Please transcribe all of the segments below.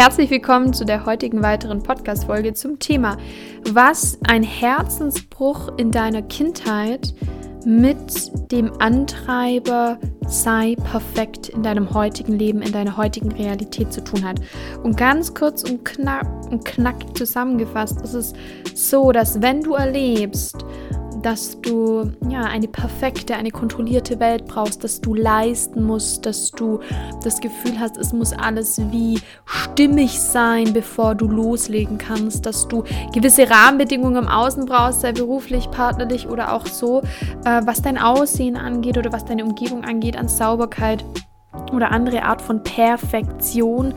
herzlich willkommen zu der heutigen weiteren Podcast-Folge zum Thema, was ein Herzensbruch in deiner Kindheit mit dem Antreiber sei perfekt in deinem heutigen Leben, in deiner heutigen Realität zu tun hat. Und ganz kurz und knack, und knack zusammengefasst ist es so, dass wenn du erlebst, dass du ja eine perfekte, eine kontrollierte Welt brauchst, dass du leisten musst, dass du das Gefühl hast, es muss alles wie stimmig sein, bevor du loslegen kannst, dass du gewisse Rahmenbedingungen im Außen brauchst, sei beruflich, partnerlich oder auch so, äh, was dein Aussehen angeht oder was deine Umgebung angeht an Sauberkeit oder andere Art von Perfektion,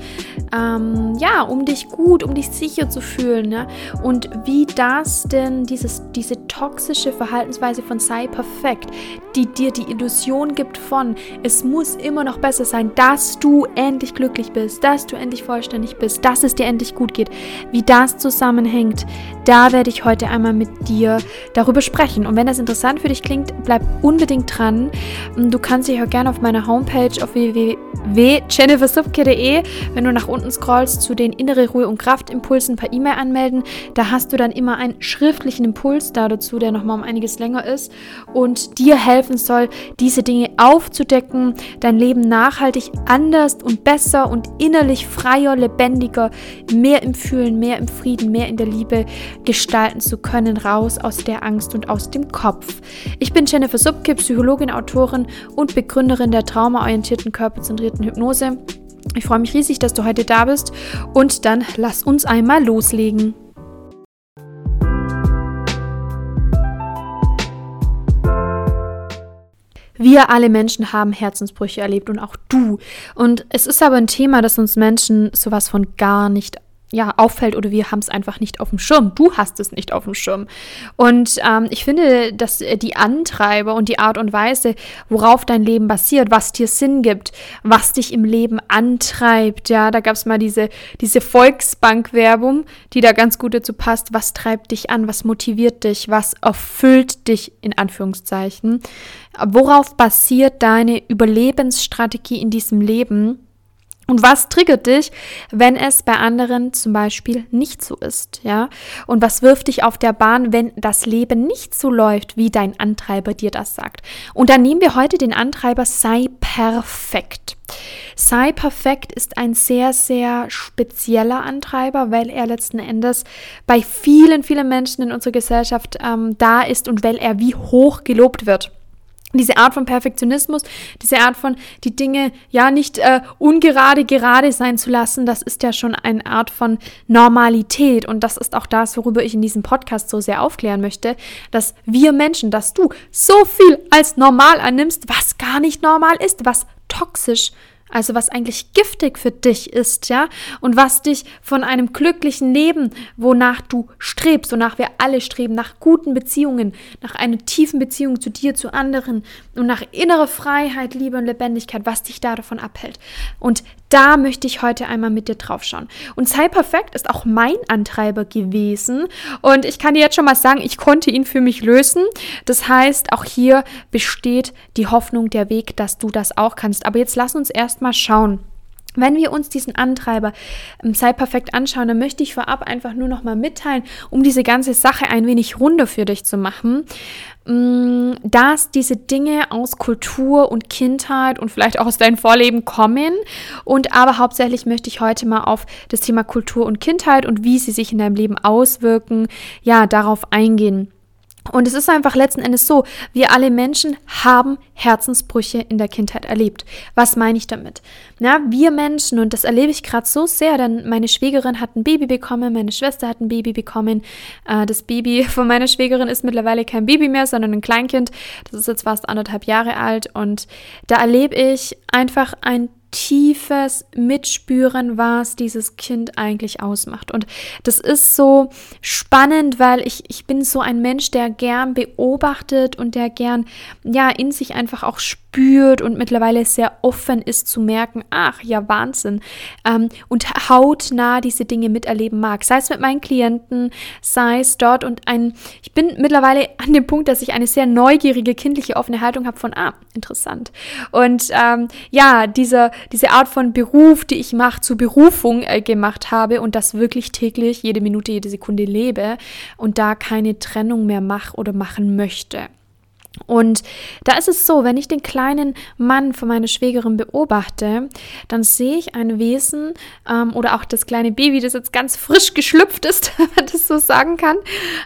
ähm, ja, um dich gut, um dich sicher zu fühlen. Ne? Und wie das denn, dieses, diese toxische Verhaltensweise von sei perfekt, die dir die Illusion gibt von, es muss immer noch besser sein, dass du endlich glücklich bist, dass du endlich vollständig bist, dass es dir endlich gut geht, wie das zusammenhängt, da werde ich heute einmal mit dir darüber sprechen. Und wenn das interessant für dich klingt, bleib unbedingt dran. Du kannst dich auch gerne auf meiner Homepage auf www.jennifersubke.de, wenn du nach unten scrollst, zu den innere Ruhe und Kraftimpulsen per E-Mail anmelden. Da hast du dann immer einen schriftlichen Impuls da dazu, der nochmal um einiges länger ist und dir helfen soll, diese Dinge aufzudecken, dein Leben nachhaltig anders und besser und innerlich freier, lebendiger, mehr im Fühlen, mehr im Frieden, mehr in der Liebe gestalten zu können, raus aus der Angst und aus dem Kopf. Ich bin Jennifer Subke, Psychologin, Autorin und Begründerin der traumaorientierten, körperzentrierten Hypnose. Ich freue mich riesig, dass du heute da bist und dann lass uns einmal loslegen. Wir alle Menschen haben Herzensbrüche erlebt und auch du. Und es ist aber ein Thema, das uns Menschen sowas von gar nicht ja, auffällt oder wir haben es einfach nicht auf dem Schirm. Du hast es nicht auf dem Schirm. Und ähm, ich finde, dass äh, die Antreiber und die Art und Weise, worauf dein Leben basiert, was dir Sinn gibt, was dich im Leben antreibt, ja, da gab es mal diese, diese Volksbank-Werbung, die da ganz gut dazu passt. Was treibt dich an? Was motiviert dich? Was erfüllt dich in Anführungszeichen? Worauf basiert deine Überlebensstrategie in diesem Leben? Und was triggert dich, wenn es bei anderen zum Beispiel nicht so ist, ja? Und was wirft dich auf der Bahn, wenn das Leben nicht so läuft, wie dein Antreiber dir das sagt? Und dann nehmen wir heute den Antreiber sei perfekt. Sei perfekt ist ein sehr, sehr spezieller Antreiber, weil er letzten Endes bei vielen, vielen Menschen in unserer Gesellschaft ähm, da ist und weil er wie hoch gelobt wird diese Art von Perfektionismus, diese Art von die Dinge ja nicht äh, ungerade gerade sein zu lassen, das ist ja schon eine Art von Normalität. Und das ist auch das, worüber ich in diesem Podcast so sehr aufklären möchte, dass wir Menschen, dass du so viel als normal annimmst, was gar nicht normal ist, was toxisch also was eigentlich giftig für dich ist, ja, und was dich von einem glücklichen Leben, wonach du strebst, wonach wir alle streben, nach guten Beziehungen, nach einer tiefen Beziehung zu dir, zu anderen und nach innerer Freiheit, Liebe und Lebendigkeit, was dich da davon abhält. Und da möchte ich heute einmal mit dir drauf schauen. Und sei perfekt ist auch mein Antreiber gewesen. Und ich kann dir jetzt schon mal sagen, ich konnte ihn für mich lösen. Das heißt, auch hier besteht die Hoffnung, der Weg, dass du das auch kannst. Aber jetzt lass uns erstmal schauen. Wenn wir uns diesen Antreiber ähm, sei perfekt anschauen, dann möchte ich vorab einfach nur noch mal mitteilen, um diese ganze Sache ein wenig runder für dich zu machen, mm, dass diese Dinge aus Kultur und Kindheit und vielleicht auch aus deinem Vorleben kommen. Und aber hauptsächlich möchte ich heute mal auf das Thema Kultur und Kindheit und wie sie sich in deinem Leben auswirken, ja, darauf eingehen. Und es ist einfach letzten Endes so, wir alle Menschen haben Herzensbrüche in der Kindheit erlebt. Was meine ich damit? Na, wir Menschen, und das erlebe ich gerade so sehr, denn meine Schwägerin hat ein Baby bekommen, meine Schwester hat ein Baby bekommen. Äh, das Baby von meiner Schwägerin ist mittlerweile kein Baby mehr, sondern ein Kleinkind. Das ist jetzt fast anderthalb Jahre alt. Und da erlebe ich einfach ein tiefes Mitspüren, was dieses Kind eigentlich ausmacht. Und das ist so spannend, weil ich, ich bin so ein Mensch, der gern beobachtet und der gern ja in sich einfach auch spürt spürt und mittlerweile sehr offen ist zu merken, ach ja, Wahnsinn. Ähm, und hautnah diese Dinge miterleben mag. Sei es mit meinen Klienten, sei es dort und ein, ich bin mittlerweile an dem Punkt, dass ich eine sehr neugierige, kindliche, offene Haltung habe von, ah, interessant. Und ähm, ja, diese, diese Art von Beruf, die ich mache, zur Berufung äh, gemacht habe und das wirklich täglich, jede Minute, jede Sekunde lebe und da keine Trennung mehr mache oder machen möchte. Und da ist es so, wenn ich den kleinen Mann von meiner Schwägerin beobachte, dann sehe ich ein Wesen ähm, oder auch das kleine Baby, das jetzt ganz frisch geschlüpft ist, wenn man das so sagen kann.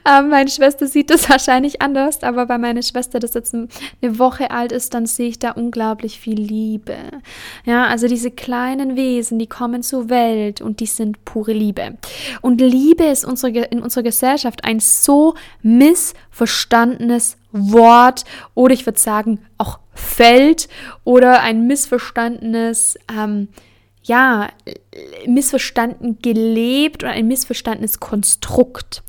Ähm, meine Schwester sieht das wahrscheinlich anders, aber bei meiner Schwester, das jetzt eine Woche alt ist, dann sehe ich da unglaublich viel Liebe. Ja, also diese kleinen Wesen, die kommen zur Welt und die sind pure Liebe. Und Liebe ist unsere, in unserer Gesellschaft ein so missverstandenes Wort oder ich würde sagen auch Feld oder ein missverstandenes, ähm, ja, missverstanden gelebt oder ein missverstandenes Konstrukt.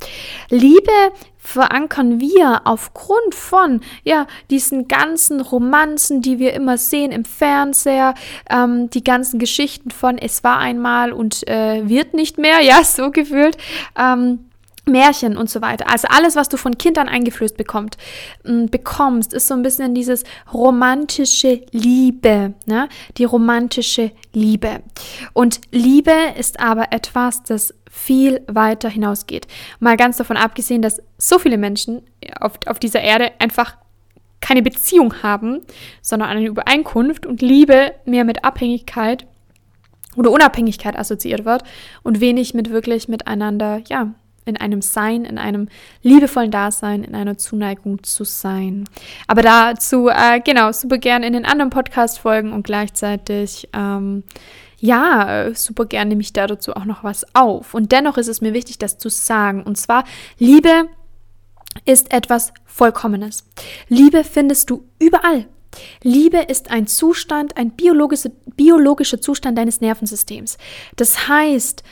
Liebe verankern wir aufgrund von ja diesen ganzen Romanzen, die wir immer sehen im Fernseher, ähm, die ganzen Geschichten von es war einmal und äh, wird nicht mehr, ja so gefühlt. Ähm, Märchen und so weiter. Also alles, was du von Kindern eingeflößt bekommt, bekommst, ist so ein bisschen dieses romantische Liebe, ne? Die romantische Liebe. Und Liebe ist aber etwas, das viel weiter hinausgeht. Mal ganz davon abgesehen, dass so viele Menschen auf, auf dieser Erde einfach keine Beziehung haben, sondern eine Übereinkunft und Liebe mehr mit Abhängigkeit oder Unabhängigkeit assoziiert wird und wenig mit wirklich miteinander, ja, in einem Sein, in einem liebevollen Dasein, in einer Zuneigung zu sein. Aber dazu, äh, genau, super gern in den anderen Podcast-Folgen und gleichzeitig, ähm, ja, super gern nehme ich da dazu auch noch was auf. Und dennoch ist es mir wichtig, das zu sagen. Und zwar, Liebe ist etwas Vollkommenes. Liebe findest du überall. Liebe ist ein Zustand, ein biologischer, biologischer Zustand deines Nervensystems. Das heißt,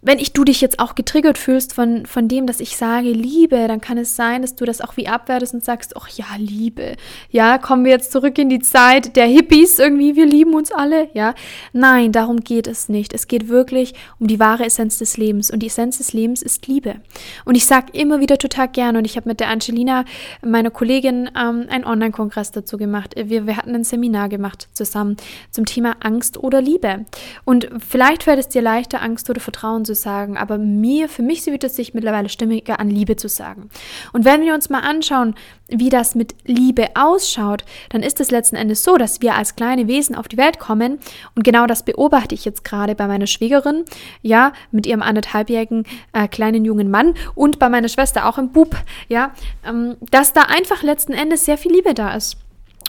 wenn ich du dich jetzt auch getriggert fühlst von, von dem, dass ich sage Liebe, dann kann es sein, dass du das auch wie abwertest und sagst, ach ja, Liebe. Ja, kommen wir jetzt zurück in die Zeit der Hippies irgendwie, wir lieben uns alle, ja. Nein, darum geht es nicht. Es geht wirklich um die wahre Essenz des Lebens und die Essenz des Lebens ist Liebe. Und ich sage immer wieder total gerne und ich habe mit der Angelina, meiner Kollegin, ähm, einen Online-Kongress dazu gemacht. Wir, wir hatten ein Seminar gemacht zusammen zum Thema Angst oder Liebe. Und vielleicht fällt es dir leichter, Angst oder Vertrauen zu sagen, aber mir, für mich wird es sich mittlerweile stimmiger an Liebe zu sagen. Und wenn wir uns mal anschauen, wie das mit Liebe ausschaut, dann ist es letzten Endes so, dass wir als kleine Wesen auf die Welt kommen und genau das beobachte ich jetzt gerade bei meiner Schwägerin, ja, mit ihrem anderthalbjährigen äh, kleinen jungen Mann und bei meiner Schwester auch im Bub, ja, ähm, dass da einfach letzten Endes sehr viel Liebe da ist.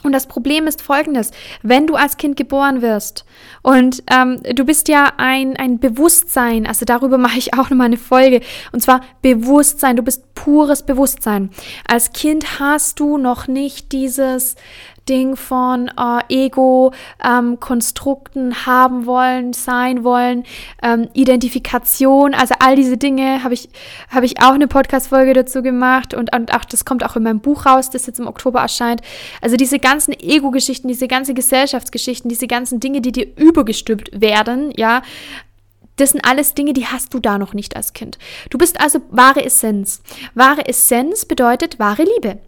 Und das Problem ist folgendes, wenn du als Kind geboren wirst und ähm, du bist ja ein, ein Bewusstsein, also darüber mache ich auch nochmal eine Folge, und zwar Bewusstsein, du bist pures Bewusstsein. Als Kind hast du noch nicht dieses, Ding von äh, Ego-Konstrukten ähm, haben wollen, sein wollen, ähm, Identifikation, also all diese Dinge habe ich, hab ich auch eine Podcast-Folge dazu gemacht und, und auch das kommt auch in meinem Buch raus, das jetzt im Oktober erscheint. Also diese ganzen Ego-Geschichten, diese ganzen Gesellschaftsgeschichten, diese ganzen Dinge, die dir übergestülpt werden, ja, das sind alles Dinge, die hast du da noch nicht als Kind. Du bist also wahre Essenz. Wahre Essenz bedeutet wahre Liebe.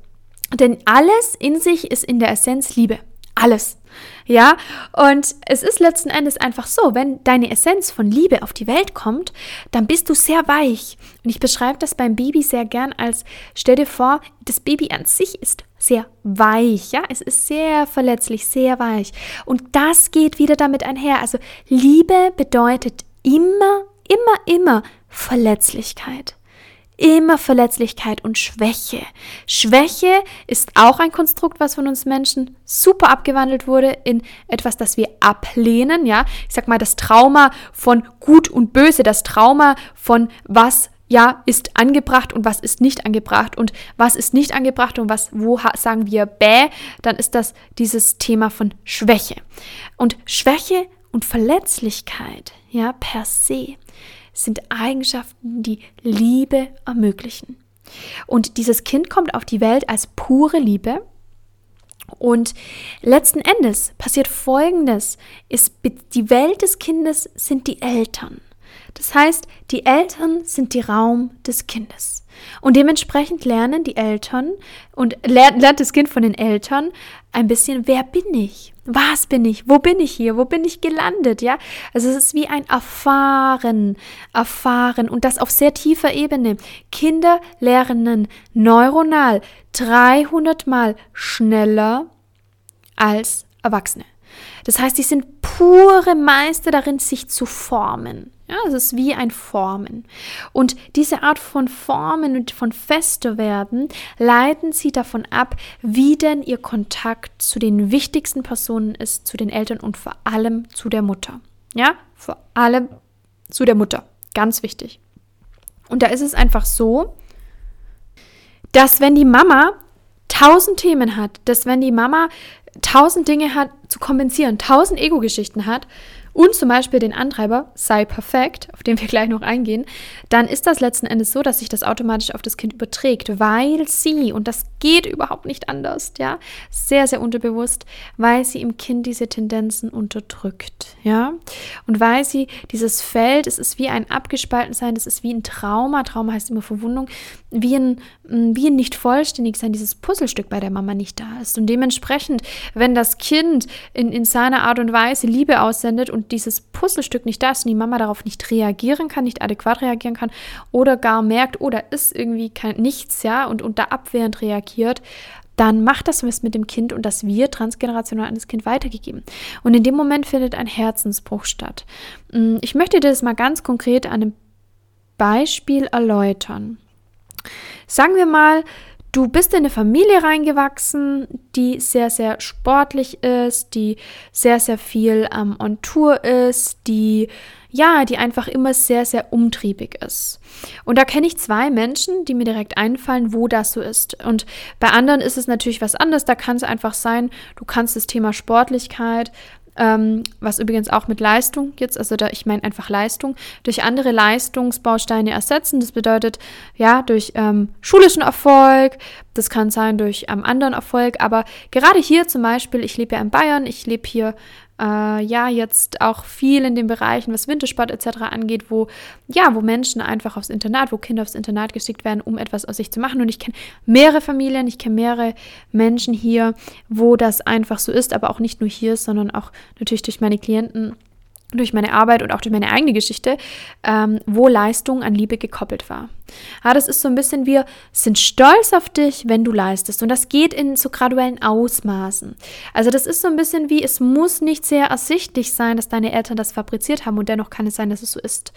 Denn alles in sich ist in der Essenz Liebe. Alles. Ja, und es ist letzten Endes einfach so, wenn deine Essenz von Liebe auf die Welt kommt, dann bist du sehr weich. Und ich beschreibe das beim Baby sehr gern als, stell dir vor, das Baby an sich ist sehr weich, ja, es ist sehr verletzlich, sehr weich. Und das geht wieder damit einher. Also Liebe bedeutet immer, immer, immer Verletzlichkeit immer Verletzlichkeit und Schwäche. Schwäche ist auch ein Konstrukt, was von uns Menschen super abgewandelt wurde in etwas, das wir ablehnen, ja. Ich sag mal, das Trauma von gut und böse, das Trauma von was ja, ist angebracht und was ist nicht angebracht und was ist nicht angebracht und was, wo sagen wir bäh, dann ist das dieses Thema von Schwäche. Und Schwäche und Verletzlichkeit, ja, per se sind Eigenschaften, die Liebe ermöglichen. Und dieses Kind kommt auf die Welt als pure Liebe Und letzten Endes passiert Folgendes, ist, die Welt des Kindes sind die Eltern. Das heißt, die Eltern sind die Raum des Kindes. Und dementsprechend lernen die Eltern und lernt, lernt das Kind von den Eltern ein bisschen, wer bin ich? Was bin ich? Wo bin ich hier? Wo bin ich gelandet? Ja, also es ist wie ein Erfahren, Erfahren und das auf sehr tiefer Ebene. Kinder lernen neuronal 300 Mal schneller als Erwachsene. Das heißt, sie sind pure Meister darin, sich zu formen. Ja, es ist wie ein Formen. Und diese Art von Formen und von fester werden, leiten sie davon ab, wie denn ihr Kontakt zu den wichtigsten Personen ist, zu den Eltern und vor allem zu der Mutter. Ja, vor allem zu der Mutter. Ganz wichtig. Und da ist es einfach so, dass wenn die Mama tausend Themen hat, dass wenn die Mama tausend Dinge hat zu kompensieren, tausend Ego-Geschichten hat und zum Beispiel den Antreiber sei perfekt, auf den wir gleich noch eingehen, dann ist das letzten Endes so, dass sich das automatisch auf das Kind überträgt, weil sie, und das geht überhaupt nicht anders, ja, sehr, sehr unterbewusst, weil sie im Kind diese Tendenzen unterdrückt, ja, und weil sie dieses Feld, es ist wie ein Abgespaltensein, es ist wie ein Trauma, Trauma heißt immer Verwundung, wie ein, wie ein nicht vollständig sein, dieses Puzzlestück bei der Mama nicht da ist. Und dementsprechend, wenn das Kind in, in seiner Art und Weise Liebe aussendet und und dieses Puzzlestück nicht da ist und die Mama darauf nicht reagieren kann, nicht adäquat reagieren kann oder gar merkt, oh, da ist irgendwie kein, nichts, ja, und, und da abwehrend reagiert, dann macht das was mit dem Kind und das wird transgenerational an das Kind weitergegeben. Und in dem Moment findet ein Herzensbruch statt. Mm, ich möchte dir das mal ganz konkret an einem Beispiel erläutern. Sagen wir mal, Du bist in eine Familie reingewachsen, die sehr, sehr sportlich ist, die sehr, sehr viel ähm, on Tour ist, die ja, die einfach immer sehr, sehr umtriebig ist. Und da kenne ich zwei Menschen, die mir direkt einfallen, wo das so ist. Und bei anderen ist es natürlich was anderes. Da kann es einfach sein, du kannst das Thema Sportlichkeit ähm, was übrigens auch mit Leistung jetzt, also da, ich meine einfach Leistung, durch andere Leistungsbausteine ersetzen. Das bedeutet, ja, durch ähm, schulischen Erfolg, das kann sein durch ähm, anderen Erfolg, aber gerade hier zum Beispiel, ich lebe ja in Bayern, ich lebe hier äh, ja jetzt auch viel in den Bereichen, was Wintersport etc. angeht, wo ja, wo Menschen einfach aufs Internat, wo Kinder aufs Internat geschickt werden, um etwas aus sich zu machen. Und ich kenne mehrere Familien, ich kenne mehrere Menschen hier, wo das einfach so ist, aber auch nicht nur hier, sondern auch natürlich durch meine Klienten durch meine Arbeit und auch durch meine eigene Geschichte, ähm, wo Leistung an Liebe gekoppelt war. Ja, das ist so ein bisschen, wir sind stolz auf dich, wenn du leistest. Und das geht in so graduellen Ausmaßen. Also das ist so ein bisschen wie, es muss nicht sehr ersichtlich sein, dass deine Eltern das fabriziert haben und dennoch kann es sein, dass es so ist.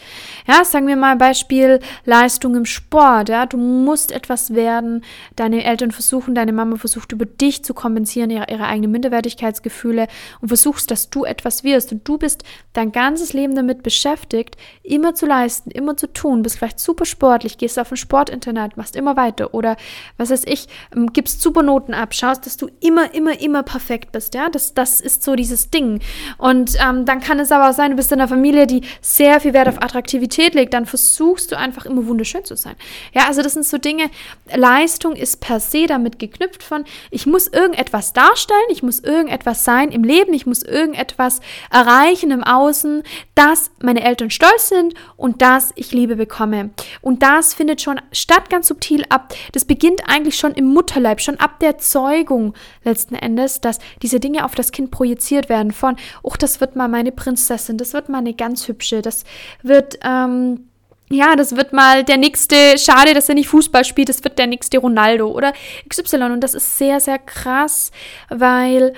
Ja, sagen wir mal Beispiel Leistung im Sport. Ja, du musst etwas werden. Deine Eltern versuchen, deine Mama versucht über dich zu kompensieren, ihre, ihre eigenen Minderwertigkeitsgefühle und versuchst, dass du etwas wirst. Und du bist dein ganzes Leben damit beschäftigt, immer zu leisten, immer zu tun, bist vielleicht super sportlich, gehst auf ein Sportinternat, machst immer weiter oder was weiß ich, ähm, gibst super Noten ab, schaust, dass du immer, immer, immer perfekt bist, ja, das, das ist so dieses Ding. Und ähm, dann kann es aber auch sein, du bist in einer Familie, die sehr viel Wert auf Attraktivität legt, dann versuchst du einfach immer wunderschön zu sein. Ja, also das sind so Dinge, Leistung ist per se damit geknüpft von, ich muss irgendetwas darstellen, ich muss irgendetwas sein im Leben, ich muss irgendetwas erreichen im außen, dass meine Eltern stolz sind und dass ich Liebe bekomme. Und das findet schon statt ganz subtil ab. Das beginnt eigentlich schon im Mutterleib, schon ab der Zeugung letzten Endes, dass diese Dinge auf das Kind projiziert werden von, oh, das wird mal meine Prinzessin, das wird mal eine ganz hübsche, das wird, ähm, ja, das wird mal der nächste, schade, dass er nicht Fußball spielt, das wird der nächste Ronaldo oder XY. Und das ist sehr, sehr krass, weil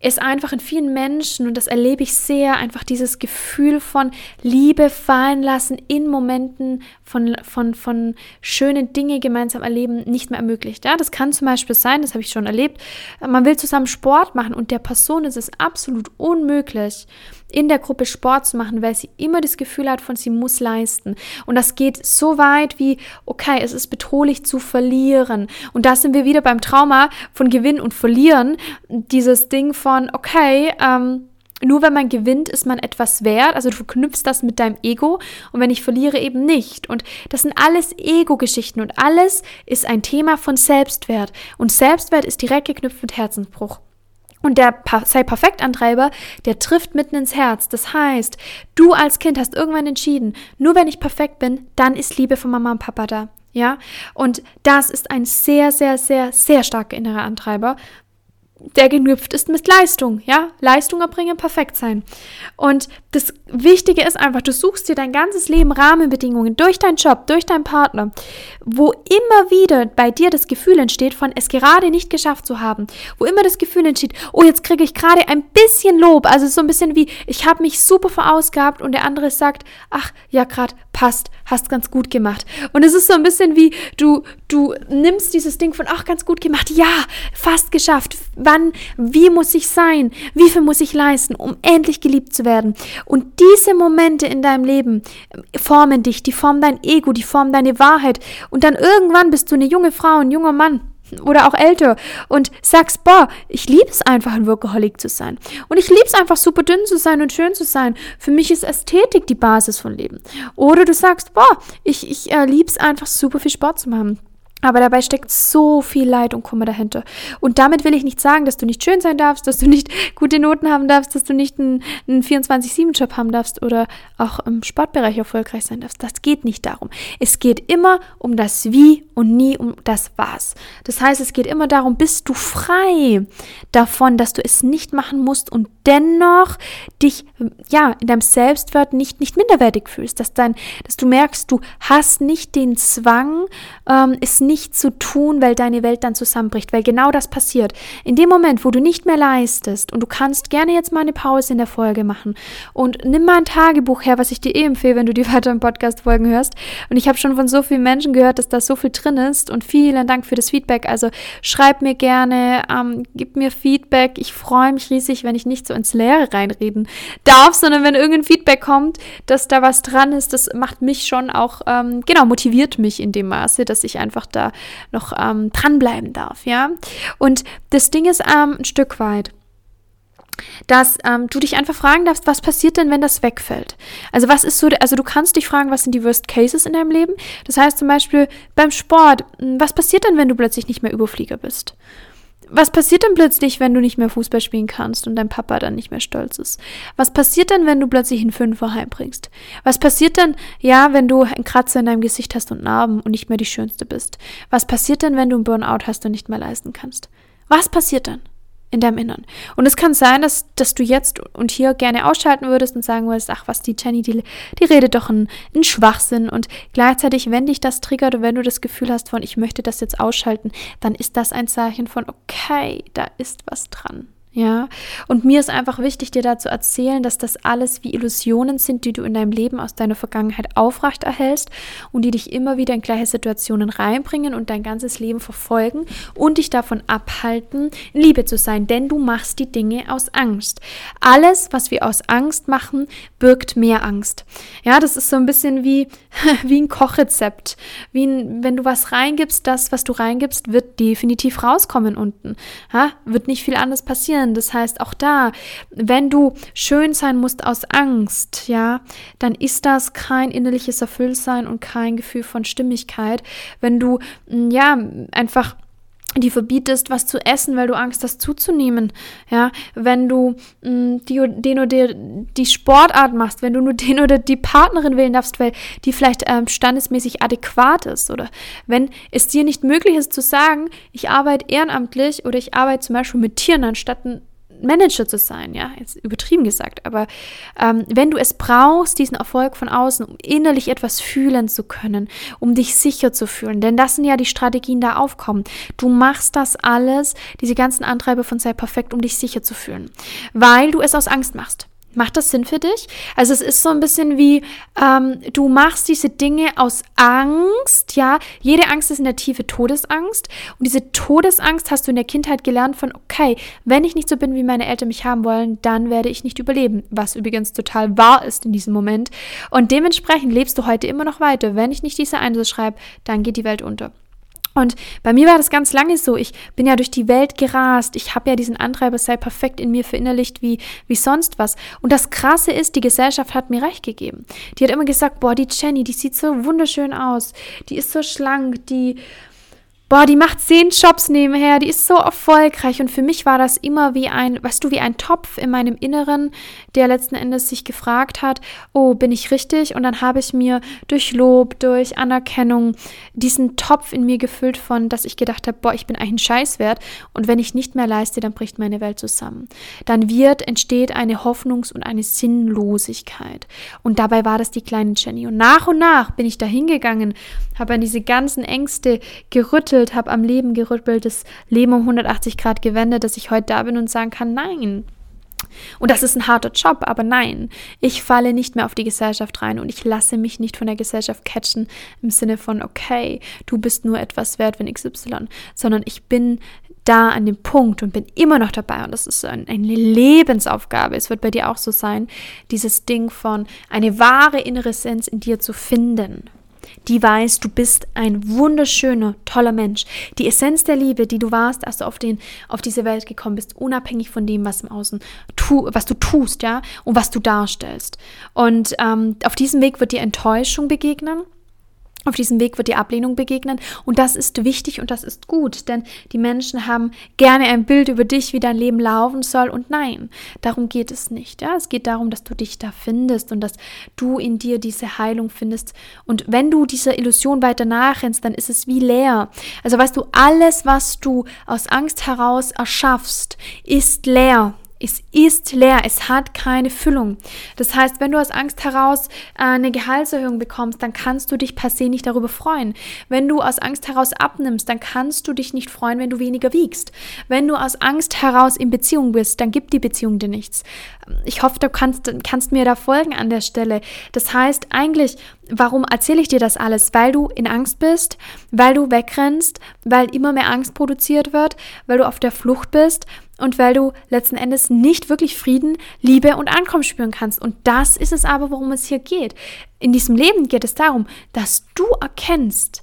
ist einfach in vielen Menschen, und das erlebe ich sehr, einfach dieses Gefühl von Liebe fallen lassen in Momenten von, von, von schönen Dinge gemeinsam erleben nicht mehr ermöglicht. Ja, das kann zum Beispiel sein, das habe ich schon erlebt, man will zusammen Sport machen und der Person ist es absolut unmöglich, in der Gruppe Sport zu machen, weil sie immer das Gefühl hat von, sie muss leisten. Und das geht so weit wie, okay, es ist bedrohlich zu verlieren. Und da sind wir wieder beim Trauma von Gewinn und Verlieren. Dieses Ding von, okay, ähm, nur wenn man gewinnt, ist man etwas wert. Also du knüpfst das mit deinem Ego und wenn ich verliere, eben nicht. Und das sind alles Ego-Geschichten und alles ist ein Thema von Selbstwert. Und Selbstwert ist direkt geknüpft mit Herzensbruch. Und der sei perfekt Antreiber, der trifft mitten ins Herz. Das heißt, du als Kind hast irgendwann entschieden, nur wenn ich perfekt bin, dann ist Liebe von Mama und Papa da. Ja, und das ist ein sehr, sehr, sehr, sehr starker innerer Antreiber, der genüpft ist mit Leistung, ja? Leistung erbringen, perfekt sein. Und das Wichtige ist einfach, du suchst dir dein ganzes Leben Rahmenbedingungen durch deinen Job, durch deinen Partner, wo immer wieder bei dir das Gefühl entsteht, von es gerade nicht geschafft zu haben, wo immer das Gefühl entsteht, oh, jetzt kriege ich gerade ein bisschen Lob, also so ein bisschen wie, ich habe mich super verausgabt und der andere sagt, ach, ja, gerade passt, hast ganz gut gemacht. Und es ist so ein bisschen wie, du, du nimmst dieses Ding von, ach, ganz gut gemacht, ja, fast geschafft, wann, wie muss ich sein, wie viel muss ich leisten, um endlich geliebt zu werden. Und diese Momente in deinem Leben formen dich, die formen dein Ego, die formen deine Wahrheit. Und dann irgendwann bist du eine junge Frau, ein junger Mann oder auch älter und sagst, boah, ich liebe es einfach, ein Workaholic zu sein. Und ich liebe es einfach, super dünn zu sein und schön zu sein. Für mich ist Ästhetik die Basis von Leben. Oder du sagst, boah, ich, ich äh, liebe es einfach, super viel Sport zu machen. Aber dabei steckt so viel Leid und Kummer dahinter. Und damit will ich nicht sagen, dass du nicht schön sein darfst, dass du nicht gute Noten haben darfst, dass du nicht einen, einen 24-7-Job haben darfst oder auch im Sportbereich erfolgreich sein darfst. Das geht nicht darum. Es geht immer um das Wie und nie um das Was. Das heißt, es geht immer darum, bist du frei davon, dass du es nicht machen musst und dennoch dich ja in deinem Selbstwert nicht, nicht minderwertig fühlst, dass, dein, dass du merkst, du hast nicht den Zwang, ähm, es nicht zu tun, weil deine Welt dann zusammenbricht, weil genau das passiert. In dem Moment, wo du nicht mehr leistest und du kannst gerne jetzt mal eine Pause in der Folge machen und nimm mal ein Tagebuch her, was ich dir eh empfehle, wenn du die weiteren Podcast-Folgen hörst. Und ich habe schon von so vielen Menschen gehört, dass da so viel drin ist und vielen Dank für das Feedback. Also schreib mir gerne, ähm, gib mir Feedback. Ich freue mich riesig, wenn ich nicht so ins Leere reinreden darf, sondern wenn irgendein Feedback kommt, dass da was dran ist, das macht mich schon auch, ähm, genau, motiviert mich in dem Maße, dass ich einfach da noch ähm, dranbleiben darf, ja. Und das Ding ist ähm, ein Stück weit dass ähm, du dich einfach fragen darfst, was passiert denn, wenn das wegfällt? Also was ist so, also du kannst dich fragen, was sind die Worst Cases in deinem Leben? Das heißt zum Beispiel beim Sport, hm, was passiert denn, wenn du plötzlich nicht mehr Überflieger bist? Was passiert denn plötzlich, wenn du nicht mehr Fußball spielen kannst und dein Papa dann nicht mehr stolz ist? Was passiert denn, wenn du plötzlich einen Fünfer heimbringst? Was passiert denn, ja, wenn du einen Kratzer in deinem Gesicht hast und Narben und nicht mehr die Schönste bist? Was passiert denn, wenn du einen Burnout hast und nicht mehr leisten kannst? Was passiert dann? In deinem Innern. Und es kann sein, dass, dass du jetzt und hier gerne ausschalten würdest und sagen würdest, ach was, die Jenny, die, die redet doch ein, ein Schwachsinn. Und gleichzeitig, wenn dich das triggert und wenn du das Gefühl hast von, ich möchte das jetzt ausschalten, dann ist das ein Zeichen von, okay, da ist was dran. Ja, und mir ist einfach wichtig, dir dazu erzählen, dass das alles wie Illusionen sind, die du in deinem Leben aus deiner Vergangenheit aufrecht erhältst und die dich immer wieder in gleiche Situationen reinbringen und dein ganzes Leben verfolgen und dich davon abhalten, Liebe zu sein, denn du machst die Dinge aus Angst. Alles, was wir aus Angst machen, birgt mehr Angst. Ja, das ist so ein bisschen wie, wie ein Kochrezept. Wie ein, wenn du was reingibst, das, was du reingibst, wird definitiv rauskommen unten. Ja, wird nicht viel anders passieren trainieren. Das heißt, auch da, wenn du schön sein musst aus Angst, ja, dann ist das kein innerliches Erfülltsein und kein Gefühl von Stimmigkeit. Wenn du, ja, einfach die verbietest, was zu essen, weil du Angst hast zuzunehmen. Ja, wenn du mh, mm, die, den oder die Sportart machst, wenn du nur den oder die Partnerin wählen darfst, weil die vielleicht ähm, standesmäßig adäquat ist oder wenn es dir nicht möglich ist zu sagen, ich arbeite ehrenamtlich oder ich arbeite zum Beispiel mit Tieren anstatt ein Manager zu sein, ja, jetzt übertrieben gesagt, aber ähm, wenn du es brauchst, diesen Erfolg von außen, um innerlich etwas fühlen zu können, um dich sicher zu fühlen, denn das sind ja die Strategien, da aufkommen. Du machst das alles, diese ganzen Antreiber von sei perfekt, um dich sicher zu fühlen, weil du es aus Angst machst. Macht das Sinn für dich? Also es ist so ein bisschen wie, ähm, du machst diese Dinge aus Angst, ja. Jede Angst ist in der Tiefe Todesangst. Und diese Todesangst hast du in der Kindheit gelernt von, okay, wenn ich nicht so bin, wie meine Eltern mich haben wollen, dann werde ich nicht überleben. Was übrigens total wahr ist in diesem Moment. Und dementsprechend lebst du heute immer noch weiter. Wenn ich nicht diese Eins schreibe, dann geht die Welt unter. Und bei mir war das ganz lange so. Ich bin ja durch die Welt gerast. Ich habe ja diesen Antreiber sei perfekt in mir verinnerlicht wie, wie sonst was. Und das Krasse ist, die Gesellschaft hat mir recht gegeben. Die hat immer gesagt, boah, die Jenny, die sieht so wunderschön aus. Die ist so schlank, die boah, die macht zehn Jobs nebenher, die ist so erfolgreich. Und für mich war das immer wie ein, weißt du, wie ein Topf in meinem Inneren, der letzten Endes sich gefragt hat, oh, bin ich richtig? Und dann habe ich mir durch Lob, durch Anerkennung diesen Topf in mir gefüllt von, dass ich gedacht habe, boah, ich bin eigentlich ein Scheißwert. Und wenn ich nicht mehr leiste, dann bricht meine Welt zusammen. Dann wird, entsteht eine Hoffnungs- und eine Sinnlosigkeit. Und dabei war das die kleine Jenny. Und nach und nach bin ich da hingegangen, habe an diese ganzen Ängste gerüttelt, gerüttelt, habe am Leben gerüttelt, das Leben um 180 Grad gewendet, dass ich heute da bin und sagen kann, nein. Und das ist ein harter Job, aber nein, ich falle nicht mehr auf die Gesellschaft rein und ich lasse mich nicht von der Gesellschaft catchen im Sinne von, okay, du bist nur etwas wert, wenn XY, sondern ich bin da an dem Punkt und bin immer noch dabei und das ist ein, eine Lebensaufgabe. Es wird bei dir auch so sein, dieses Ding von eine wahre innere Essenz in dir zu finden die weiß, du bist ein wunderschöner, toller Mensch. Die Essenz der Liebe, die du warst, als du auf, den, auf diese Welt gekommen bist, unabhängig von dem, was im Außen, tu, was du tust, ja, und was du darstellst. Und ähm, auf diesem Weg wird dir Enttäuschung begegnen. Auf diesem Weg wird die Ablehnung begegnen und das ist wichtig und das ist gut, denn die Menschen haben gerne ein Bild über dich, wie dein Leben laufen soll und nein, darum geht es nicht. Ja? Es geht darum, dass du dich da findest und dass du in dir diese Heilung findest und wenn du dieser Illusion weiter nachrennst, dann ist es wie leer. Also weißt du, alles, was du aus Angst heraus erschaffst, ist leer. Es ist leer, es hat keine Füllung. Das heißt, wenn du aus Angst heraus äh, eine Gehaltserhöhung bekommst, dann kannst du dich per se nicht darüber freuen. Wenn du aus Angst heraus abnimmst, dann kannst du dich nicht freuen, wenn du weniger wiegst. Wenn du aus Angst heraus in Beziehung bist, dann gibt die Beziehung dir nichts. Ich hoffe, du kannst, kannst mir da folgen an der Stelle. Das heißt, eigentlich, warum erzähle ich dir das alles? Weil du in Angst bist, weil du wegrennst, weil immer mehr Angst produziert wird, weil du auf der Flucht bist und weil du letzten Endes nicht wirklich Frieden, Liebe und Ankommen spüren kannst. Und das ist es aber, worum es hier geht. In diesem Leben geht es darum, dass du erkennst,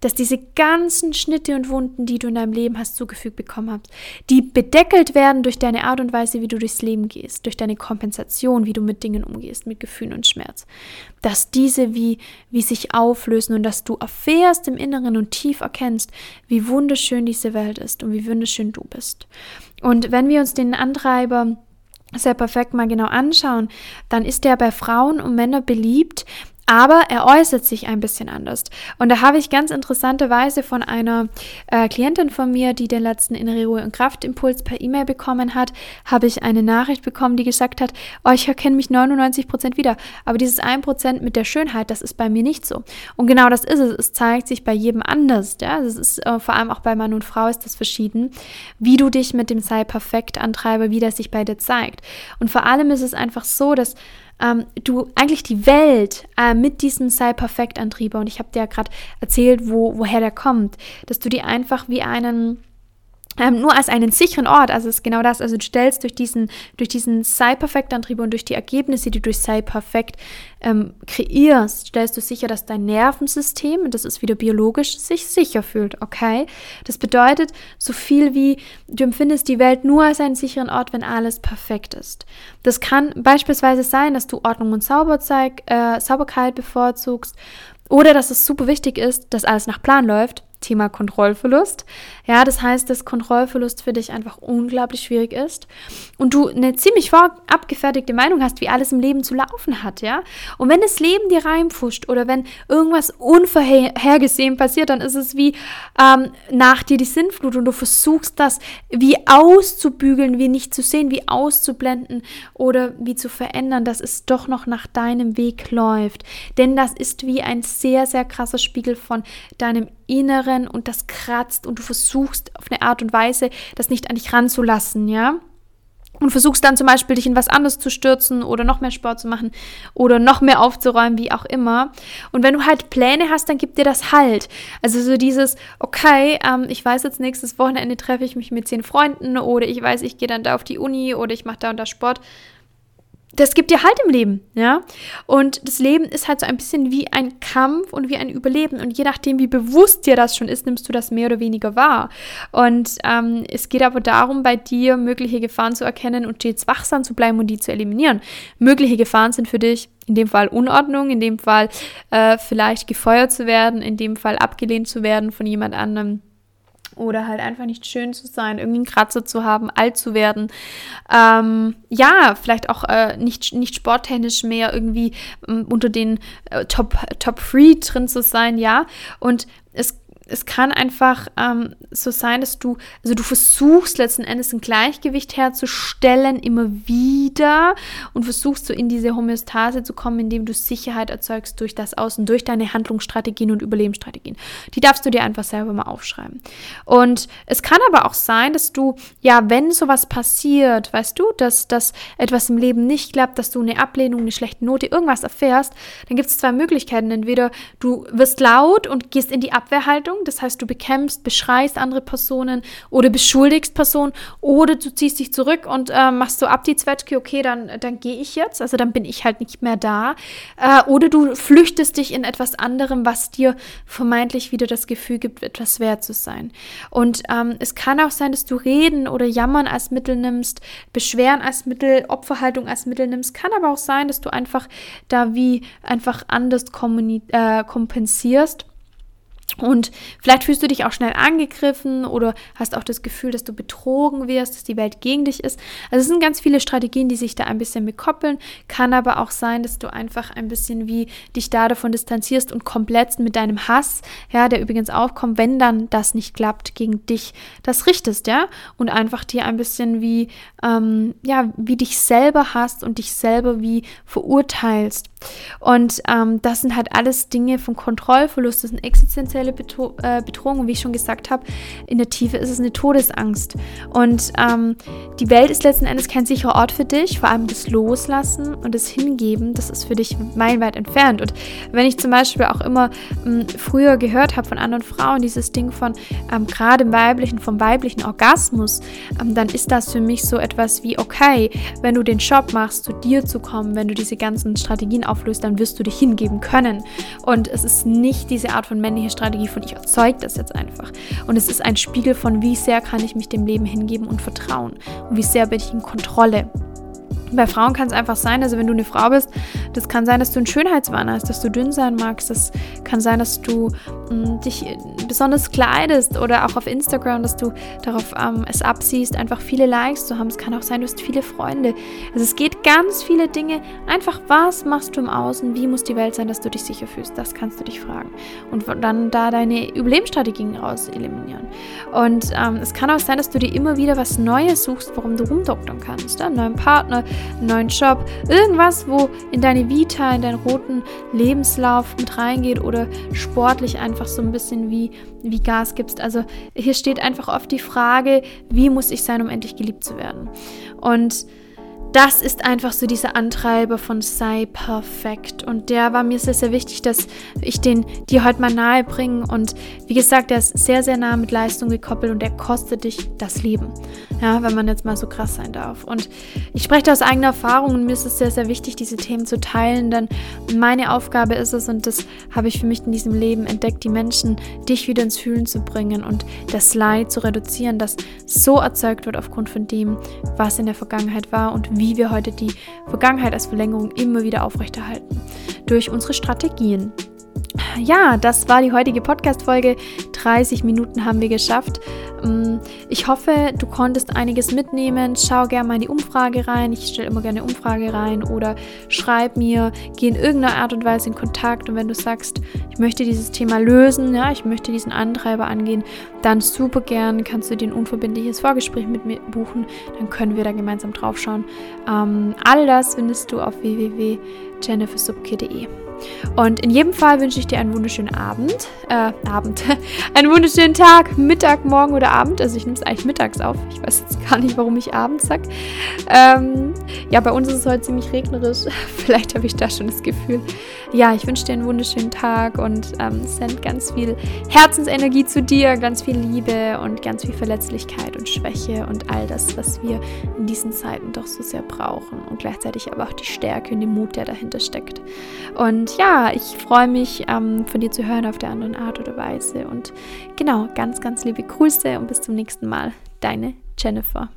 dass diese ganzen Schnitte und Wunden, die du in deinem Leben hast, zugefügt bekommen hast, die bedeckelt werden durch deine Art und Weise, wie du durchs Leben gehst, durch deine Kompensation, wie du mit Dingen umgehst, mit Gefühlen und Schmerz, dass diese wie, wie sich auflösen und dass du erfährst im Inneren und tief erkennst, wie wunderschön diese Welt ist und wie wunderschön du bist. Und wenn wir uns den Antreiber sehr perfekt mal genau anschauen, dann ist der bei Frauen und Männern beliebt, aber er äußert sich ein bisschen anders. Und da habe ich ganz interessanterweise von einer äh, Klientin von mir, die den letzten Innere Ruhe und Kraftimpuls per E-Mail bekommen hat, habe ich eine Nachricht bekommen, die gesagt hat, oh, ich erkenne mich 99 Prozent wieder, aber dieses 1 Prozent mit der Schönheit, das ist bei mir nicht so. Und genau das ist es. Es zeigt sich bei jedem anders. Ja? Das ist äh, vor allem auch bei Mann und Frau ist das verschieden, wie du dich mit dem Sei perfekt antreibe, wie das sich bei dir zeigt. Und vor allem ist es einfach so, dass ähm, du eigentlich die Welt äh, mit diesem Sei perfekt Antrieber und ich habe dir ja gerade erzählt, wo, woher der kommt, dass du die einfach wie einen ähm, nur als einen sicheren Ort, also ist genau das, also du stellst durch diesen, durch diesen Sei-Perfekt-Antrieb und durch die Ergebnisse, die du durch Sei-Perfekt ähm, kreierst, stellst du sicher, dass dein Nervensystem, und das ist wieder biologisch, sich sicher fühlt, okay? Das bedeutet, so viel wie du empfindest die Welt nur als einen sicheren Ort, wenn alles perfekt ist. Das kann beispielsweise sein, dass du Ordnung und Sauberzeug, äh, Sauberkeit bevorzugst oder dass es super wichtig ist, dass alles nach Plan läuft Thema Kontrollverlust. Ja, das heißt, dass Kontrollverlust für dich einfach unglaublich schwierig ist und du eine ziemlich abgefertigte Meinung hast, wie alles im Leben zu laufen hat, ja. Und wenn das Leben dir reinpfuscht oder wenn irgendwas unvorhergesehen passiert, dann ist es wie ähm, nach dir die Sinnflut und du versuchst das wie auszubügeln, wie nicht zu sehen, wie auszublenden oder wie zu verändern, dass es doch noch nach deinem Weg läuft. Denn das ist wie ein sehr, sehr krasser Spiegel von deinem Inneren und das kratzt und du versuchst auf eine Art und Weise, das nicht an dich ranzulassen, ja? Und versuchst dann zum Beispiel dich in was anderes zu stürzen oder noch mehr Sport zu machen oder noch mehr aufzuräumen, wie auch immer. Und wenn du halt Pläne hast, dann gibt dir das halt. Also so dieses, okay, ähm, ich weiß jetzt nächstes Wochenende treffe ich mich mit zehn Freunden oder ich weiß, ich gehe dann da auf die Uni oder ich mache da und da Sport das gibt dir halt im Leben, ja. Und das Leben ist halt so ein bisschen wie ein Kampf und wie ein Überleben. Und je nachdem, wie bewusst dir das schon ist, nimmst du das mehr oder weniger wahr. Und ähm, es geht aber darum, bei dir mögliche Gefahren zu erkennen und stets wachsam zu bleiben und die zu eliminieren. Mögliche Gefahren sind für dich in dem Fall Unordnung, in dem Fall äh, vielleicht gefeuert zu werden, in dem Fall abgelehnt zu werden von jemand anderem oder halt einfach nicht schön zu sein, irgendwie einen Kratzer zu haben, alt zu werden. Ähm, ja, vielleicht auch äh, nicht, nicht sporttechnisch mehr irgendwie ähm, unter den äh, Top, Top 3 drin zu sein, ja. Und es es kann einfach ähm, so sein, dass du, also du versuchst letzten Endes ein Gleichgewicht herzustellen, immer wieder und versuchst so in diese Homöostase zu kommen, indem du Sicherheit erzeugst durch das Außen, durch deine Handlungsstrategien und Überlebensstrategien. Die darfst du dir einfach selber mal aufschreiben. Und es kann aber auch sein, dass du, ja, wenn sowas passiert, weißt du, dass, dass etwas im Leben nicht klappt, dass du eine Ablehnung, eine schlechte Note, irgendwas erfährst, dann gibt es zwei Möglichkeiten. Entweder du wirst laut und gehst in die Abwehrhaltung, das heißt, du bekämpfst, beschreist andere Personen oder beschuldigst Personen oder du ziehst dich zurück und äh, machst so ab die Zwetschge, okay, dann, dann gehe ich jetzt, also dann bin ich halt nicht mehr da. Äh, oder du flüchtest dich in etwas anderem, was dir vermeintlich wieder das Gefühl gibt, etwas wert zu sein. Und ähm, es kann auch sein, dass du Reden oder Jammern als Mittel nimmst, Beschweren als Mittel, Opferhaltung als Mittel nimmst. Kann aber auch sein, dass du einfach da wie einfach anders äh, kompensierst und vielleicht fühlst du dich auch schnell angegriffen oder hast auch das Gefühl, dass du betrogen wirst, dass die Welt gegen dich ist. Also es sind ganz viele Strategien, die sich da ein bisschen bekoppeln. Kann aber auch sein, dass du einfach ein bisschen wie dich da davon distanzierst und komplett mit deinem Hass, ja, der übrigens aufkommt, wenn dann das nicht klappt, gegen dich das richtest, ja, und einfach dir ein bisschen wie, ähm, ja, wie dich selber hast und dich selber wie verurteilst. Und ähm, das sind halt alles Dinge von Kontrollverlust, das sind existenzielle Bedro äh, Bedrohungen. Wie ich schon gesagt habe, in der Tiefe ist es eine Todesangst. Und ähm, die Welt ist letzten Endes kein sicherer Ort für dich. Vor allem das Loslassen und das Hingeben, das ist für dich meilenweit entfernt. Und wenn ich zum Beispiel auch immer m, hm, früher gehört habe von anderen Frauen, dieses Ding von ähm, gerade im weiblichen, vom weiblichen Orgasmus, ähm, dann ist das für mich so etwas wie, okay, wenn du den Job machst, zu dir zu kommen, wenn du diese ganzen Strategien auflöst, dann wirst du dich hingeben können. Und es ist nicht diese Art von männlicher Strategie von ich erzeuge das jetzt einfach. Und es ist ein Spiegel von, wie sehr kann ich mich dem Leben hingeben und vertrauen. Und wie sehr bin ich in Kontrolle. Bei Frauen kann es einfach sein, also wenn du eine Frau bist, das kann sein, dass du einen Schönheitswahn hast, dass du dünn sein magst. Das kann sein, dass du mh, mm, dich besonders kleidest oder auch auf Instagram, dass du darauf ähm, es absiehst, einfach viele Likes zu haben. Es kann auch sein, du hast viele Freunde. Also es geht ganz viele Dinge. Einfach, was machst du im Außen? Wie muss die Welt sein, dass du dich sicher fühlst? Das kannst du dich fragen. Und dann da deine Überlebensstrategien raus eliminieren. Und ähm, es kann auch sein, dass du dir immer wieder was Neues suchst, warum du rumdoktern kannst. Ja? Einen neuen Partner, einen neuen Job, irgendwas, wo in deine Vita, in deinen roten Lebenslauf mit reingeht oder sportlich einfach so ein bisschen wie, wie Gas gibst. Also hier steht einfach oft die Frage, wie muss ich sein, um endlich geliebt zu werden? Und das ist einfach so dieser Antreiber von sei perfekt. Und der war mir sehr, sehr wichtig, dass ich den dir heute mal nahe bringe. Und wie gesagt, der ist sehr, sehr nah mit Leistung gekoppelt und der kostet dich das Leben. Ja, wenn man jetzt mal so krass sein darf. Und ich spreche aus eigener Erfahrung und mir ist es sehr, sehr wichtig, diese Themen zu teilen, denn meine Aufgabe ist es, und das habe ich für mich in diesem Leben entdeckt, die Menschen dich wieder ins Fühlen zu bringen und das Leid zu reduzieren, das so erzeugt wird aufgrund von dem, was in der Vergangenheit war und wie wir heute die Vergangenheit als Verlängerung immer wieder aufrechterhalten. Durch unsere Strategien. Ja, das war die heutige Podcast-Folge. 30 Minuten haben wir geschafft. Mm, ich hoffe, du konntest einiges mitnehmen. Schau gerne mal in die Umfrage rein. Ich stelle immer gerne eine Umfrage rein oder schreib mir, geh in irgendeiner Art und Weise in Kontakt. Und wenn du sagst, ich möchte dieses Thema lösen, ja, ich möchte diesen Antreiber angehen, dann super gern kannst du dir ein unverbindliches Vorgespräch mit mir buchen. Dann können wir da gemeinsam drauf schauen. Ähm, all das findest du auf www.jennifersubke.de. Und in jedem Fall wünsche ich dir einen wunderschönen Abend, äh, Abend, einen wunderschönen Tag, Mittag, Morgen oder Abend. Also ich nehme es eigentlich mittags auf. Ich weiß jetzt gar nicht, warum ich abends sage. Ähm, ja, bei uns ist es heute ziemlich regnerisch. Vielleicht habe ich da schon das Gefühl. Ja, ich wünsche dir einen wunderschönen Tag und ähm, send ganz viel Herzensenergie zu dir, ganz viel Liebe und ganz viel Verletzlichkeit und Schwäche und all das, was wir in diesen Zeiten doch so sehr brauchen und gleichzeitig aber auch die Stärke und den Mut, der dahinter steckt. Ja, ich freue mich, ähm, von dir zu hören auf der anderen Art oder Weise. Und genau, ganz, ganz liebe Grüße und bis zum nächsten Mal. Deine Jennifer.